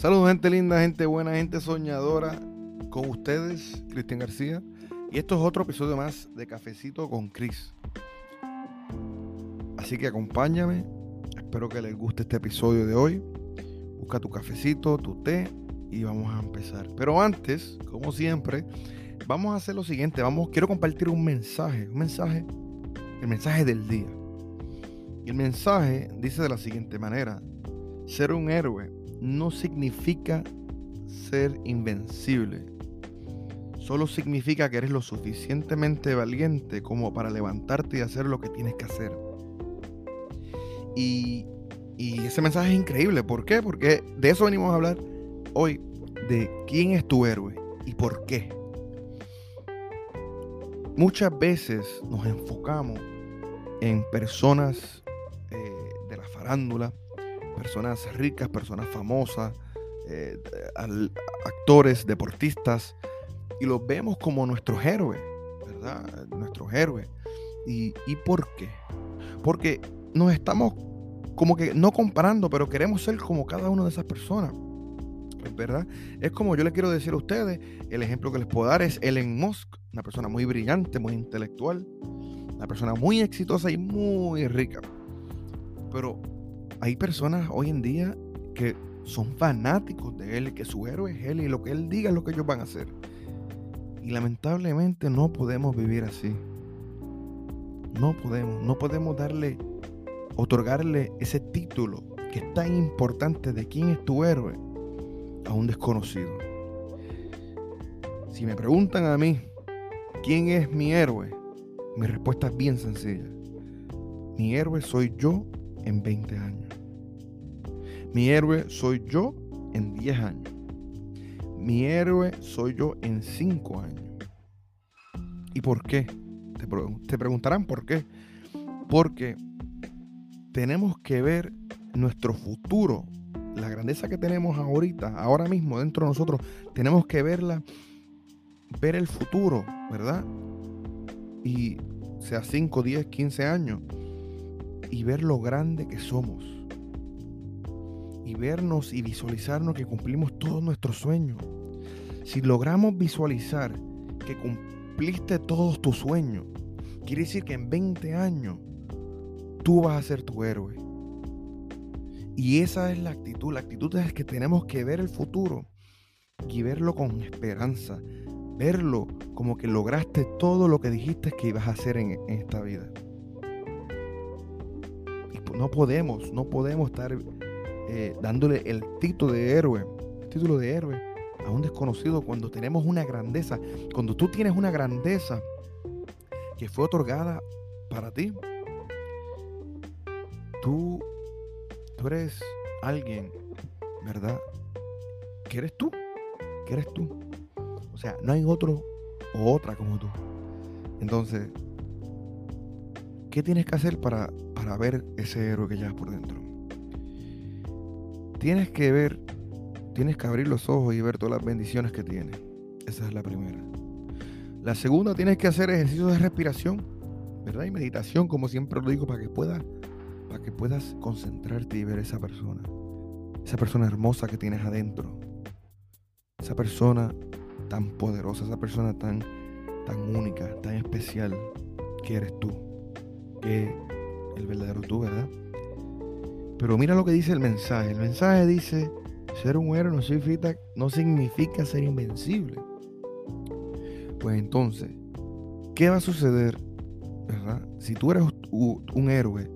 Saludos gente linda, gente buena, gente soñadora. Con ustedes, Cristian García. Y esto es otro episodio más de Cafecito con Cris. Así que acompáñame. Espero que les guste este episodio de hoy. Busca tu cafecito, tu té y vamos a empezar. Pero antes, como siempre, vamos a hacer lo siguiente. Vamos, quiero compartir un mensaje, un mensaje, el mensaje del día. Y el mensaje dice de la siguiente manera: ser un héroe no significa ser invencible. Solo significa que eres lo suficientemente valiente como para levantarte y hacer lo que tienes que hacer. Y, ese mensaje es increíble. ¿Por qué? Porque de eso venimos a hablar hoy. De quién es tu héroe y por qué. Muchas veces nos enfocamos en personas eh, de la farándula, personas ricas, personas famosas, eh, actores, deportistas, y los vemos como nuestros héroes, ¿verdad? Nuestros héroes. ¿Y, ¿Y por qué? Porque nos estamos como que no comparando, pero queremos ser como cada una de esas personas. ¿Verdad? Es como yo les quiero decir a ustedes, el ejemplo que les puedo dar es Elon Musk, una persona muy brillante, muy intelectual, una persona muy exitosa y muy rica. Pero hay personas hoy en día que son fanáticos de él, que su héroe es él y lo que él diga es lo que ellos van a hacer. Y lamentablemente no podemos vivir así. No podemos, no podemos darle, otorgarle ese título que es tan importante de quién es tu héroe a un desconocido. Si me preguntan a mí quién es mi héroe, mi respuesta es bien sencilla. Mi héroe soy yo en 20 años. Mi héroe soy yo en 10 años. Mi héroe soy yo en 5 años. ¿Y por qué? Te, preguntarán por qué. Porque tenemos que ver nuestro futuro, la grandeza que tenemos ahorita, ahora mismo dentro de nosotros, tenemos que verla, ver el futuro, ¿verdad? Y sea 5, 10, 15 años, y ver lo grande que somos y vernos y visualizarnos que cumplimos todos nuestros sueños. Si logramos visualizar que cumpliste todos tus sueños, quiere decir que en 20 años tú vas a ser tu héroe. Y esa es la actitud. La actitud es que tenemos que ver el futuro y verlo con esperanza. Verlo como que lograste todo lo que dijiste que ibas a hacer en, en esta vida. Y no podemos, no podemos estar eh, dándole el título de héroe, título de héroe a un desconocido cuando tenemos una grandeza, cuando tú tienes una grandeza que fue otorgada para ti. Tú, tú eres alguien, ¿verdad? Que eres tú, que eres tú. O sea, no hay otro o otra como tú. Entonces, ¿qué tienes que hacer para, para ver ese héroe que llevas por dentro? Tienes que ver, tienes que abrir los ojos y ver todas las bendiciones que tiene. Esa es la primera. La segunda, tienes que hacer ejercicios de respiración, ¿verdad? Y meditación, como siempre lo digo, para que puedas, para que puedas concentrarte y ver esa persona. Esa persona hermosa que tienes adentro. Esa persona tan poderosa, esa persona tan, tan única, tan especial que eres tú. Que el verdadero tú, ¿verdad? Pero mira lo que dice el mensaje. El mensaje dice, ser un héroe no significa, no significa ser invencible. Pues entonces, ¿qué va a suceder? ¿verdad? Si tú eres un héroe,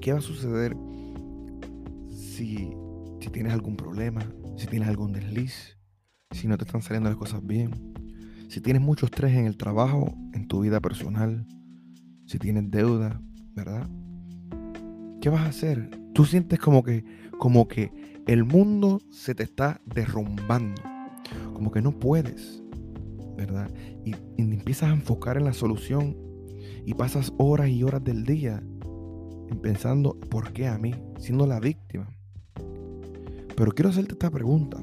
¿qué va a suceder si, si tienes algún problema? Si tienes algún desliz? Si no te están saliendo las cosas bien? Si tienes mucho estrés en el trabajo, en tu vida personal? Si tienes deuda, ¿verdad? ¿Qué vas a hacer? Tú sientes como que, como que el mundo se te está derrumbando, como que no puedes, ¿verdad? Y, empiezas a enfocar en la solución y pasas horas y horas del día pensando, ¿por qué a mí? Siendo la víctima. Pero quiero hacerte esta pregunta.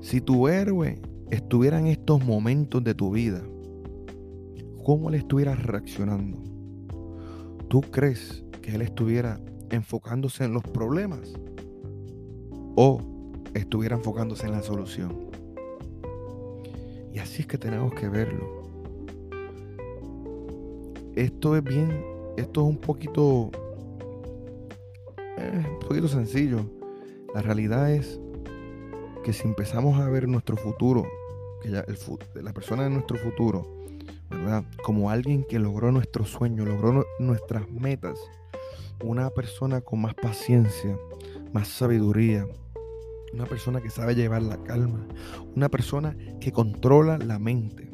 Si tu héroe estuviera en estos momentos de tu vida, ¿cómo le estuvieras reaccionando? ¿Tú crees él estuviera enfocándose en los problemas? o estuviera enfocándose en la solución. Y así es que tenemos que verlo. Esto es bien, esto es un poquito, eh, un poquito sencillo. La realidad es que si empezamos a ver nuestro futuro, que ya el, la persona de nuestro futuro, ¿verdad? Como alguien que logró nuestro sueño, logró nuestras metas, una persona con más paciencia, más sabiduría, una persona que sabe llevar la calma, una persona que controla la mente.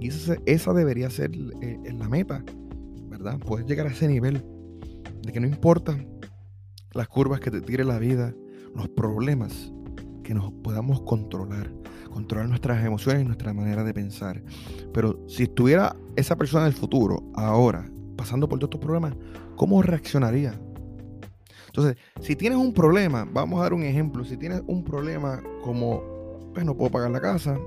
Y esa, esa debería ser eh, la meta, ¿verdad? Poder llegar a ese nivel de que no importa las curvas que te tire la vida, los problemas, que nos podamos controlar, controlar nuestras emociones y nuestra manera de pensar. Pero si estuviera esa persona del futuro, ahora, pasando por todos estos problemas, ¿cómo reaccionaría? Entonces, si tienes un problema, vamos a dar un ejemplo, si tienes un problema como, pues no puedo pagar la casa,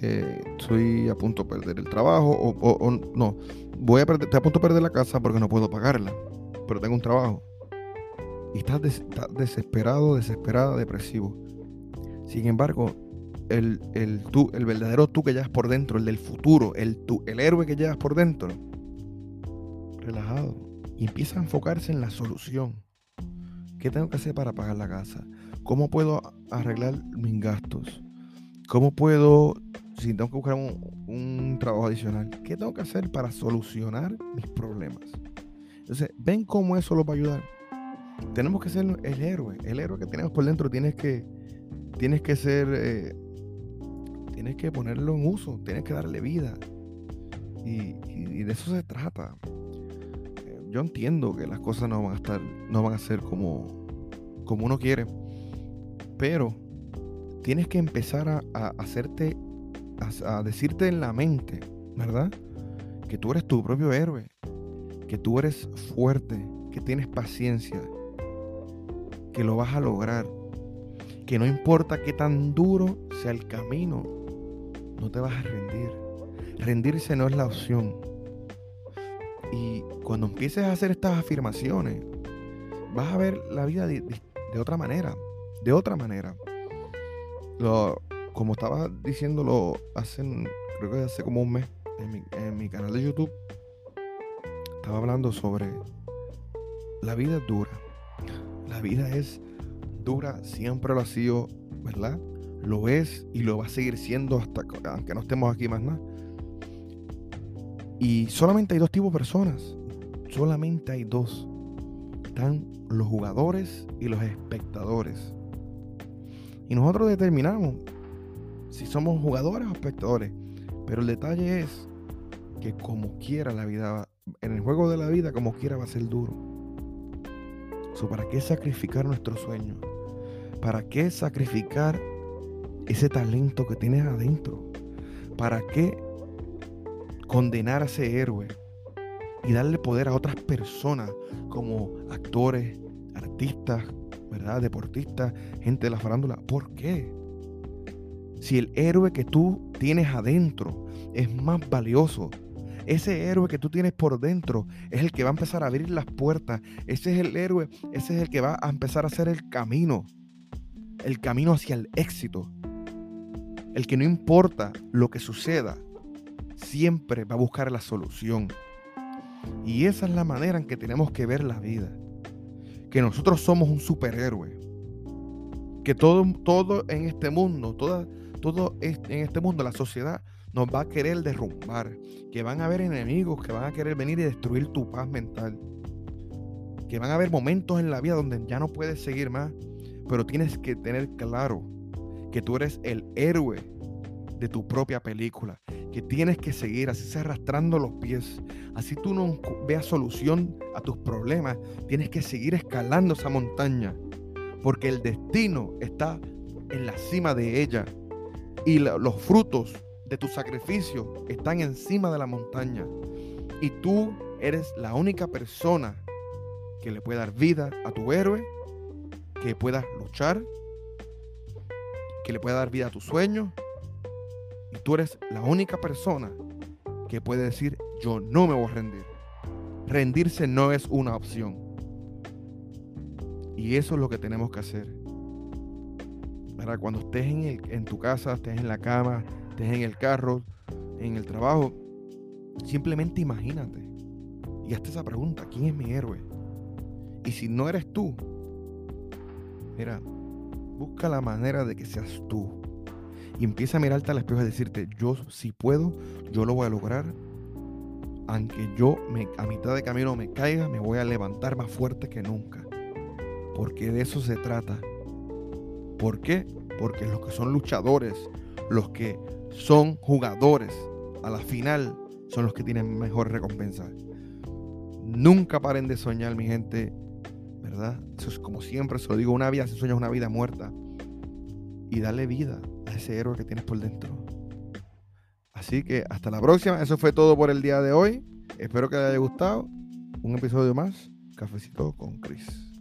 eh, estoy a punto de perder el trabajo, o, no, voy a perder, estoy a punto de perder la casa porque no puedo pagarla, pero tengo un trabajo. Y estás, desesperado, desesperada, depresivo. Sin embargo, el, el, tú, el verdadero tú que llevas por dentro, el del futuro, el, tú, el héroe que llevas por dentro, relajado, y empieza a enfocarse en la solución. ¿Qué tengo que hacer para pagar la casa? ¿Cómo puedo arreglar mis gastos? ¿Cómo puedo, si tengo que buscar un, trabajo adicional, qué tengo que hacer para solucionar mis problemas? Entonces, ven cómo eso lo va a ayudar. Tenemos que ser el héroe, el héroe que tenemos por dentro. Tienes que, tienes que ser, eh, tienes que ponerlo en uso, tienes que darle vida. Y de eso se trata yo entiendo que las cosas no van a estar, no van a ser como, como uno quiere, pero tienes que empezar a, hacerte, a, decirte en la mente, ¿verdad? Que tú eres tu propio héroe, que tú eres fuerte, que tienes paciencia, que lo vas a lograr, que no importa qué tan duro sea el camino, no te vas a rendir. Rendirse no es la opción. Y cuando empieces a hacer estas afirmaciones, vas a ver la vida de, otra manera. De otra manera. como estaba diciéndolo hace, creo que hace como un mes, en mi, canal de YouTube, estaba hablando sobre la vida es dura. La vida es dura, siempre lo ha sido, ¿verdad? Lo es y lo va a seguir siendo hasta aunque no estemos aquí más nada. Y solamente hay dos tipos de personas. Solamente hay dos. Están los jugadores y los espectadores. Y nosotros determinamos si somos jugadores o espectadores. Pero el detalle es que como quiera la vida, en el juego de la vida, como quiera va a ser duro. ¿Para qué sacrificar nuestro sueño? ¿Para qué sacrificar ese talento que tienes adentro? ¿Para qué condenar a ese héroe y darle poder a otras personas como actores, artistas, ¿verdad? Deportistas, gente de la farándula. ¿Por qué? Si el héroe que tú tienes adentro es más valioso, ese héroe que tú tienes por dentro es el que va a empezar a abrir las puertas. Ese es el héroe, ese es el que va a empezar a hacer el camino. El camino hacia el éxito. El que no importa lo que suceda, siempre va a buscar la solución. Y esa es la manera en que tenemos que ver la vida. Que nosotros somos un superhéroe. Que todo, todo en este mundo, todo, todo en este mundo, la sociedad nos va a querer derrumbar. Que van a haber enemigos que van a querer venir y destruir tu paz mental. Que van a haber momentos en la vida donde ya no puedes seguir más. Pero tienes que tener claro que tú eres el héroe de tu propia película, que tienes que seguir, así se arrastrando los pies, así tú no veas solución a tus problemas, tienes que seguir escalando esa montaña, porque el destino está en la cima de ella y los frutos de tu sacrificio están encima de la montaña. Y tú eres la única persona que le puede dar vida a tu héroe, que pueda luchar, que le pueda dar vida a tu sueño y tú eres la única persona que puede decir, yo no me voy a rendir. Rendirse no es una opción. Y eso es lo que tenemos que hacer. Cuando estés en, el, en tu casa, estés en la cama, estés en el carro, en el trabajo, simplemente imagínate y hazte esa pregunta, ¿quién es mi héroe? Y si no eres tú, mira, busca la manera de que seas tú. Y empieza a mirarte al espejo y decirte, yo si puedo, yo lo voy a lograr. Aunque yo me, a mitad de camino me caiga, me voy a levantar más fuerte que nunca. Porque de eso se trata. ¿Por qué? Porque los que son luchadores, los que son jugadores, a la final son los que tienen mejor recompensa. Nunca paren de soñar, mi gente. ¿Verdad? Eso es como siempre se lo digo, una vida, si sueñas una vida muerta. Y dale vida a ese héroe que tienes por dentro. Así que hasta la próxima. Eso fue todo por el día de hoy. Espero que les haya gustado. Un episodio más. Cafecito con Chris.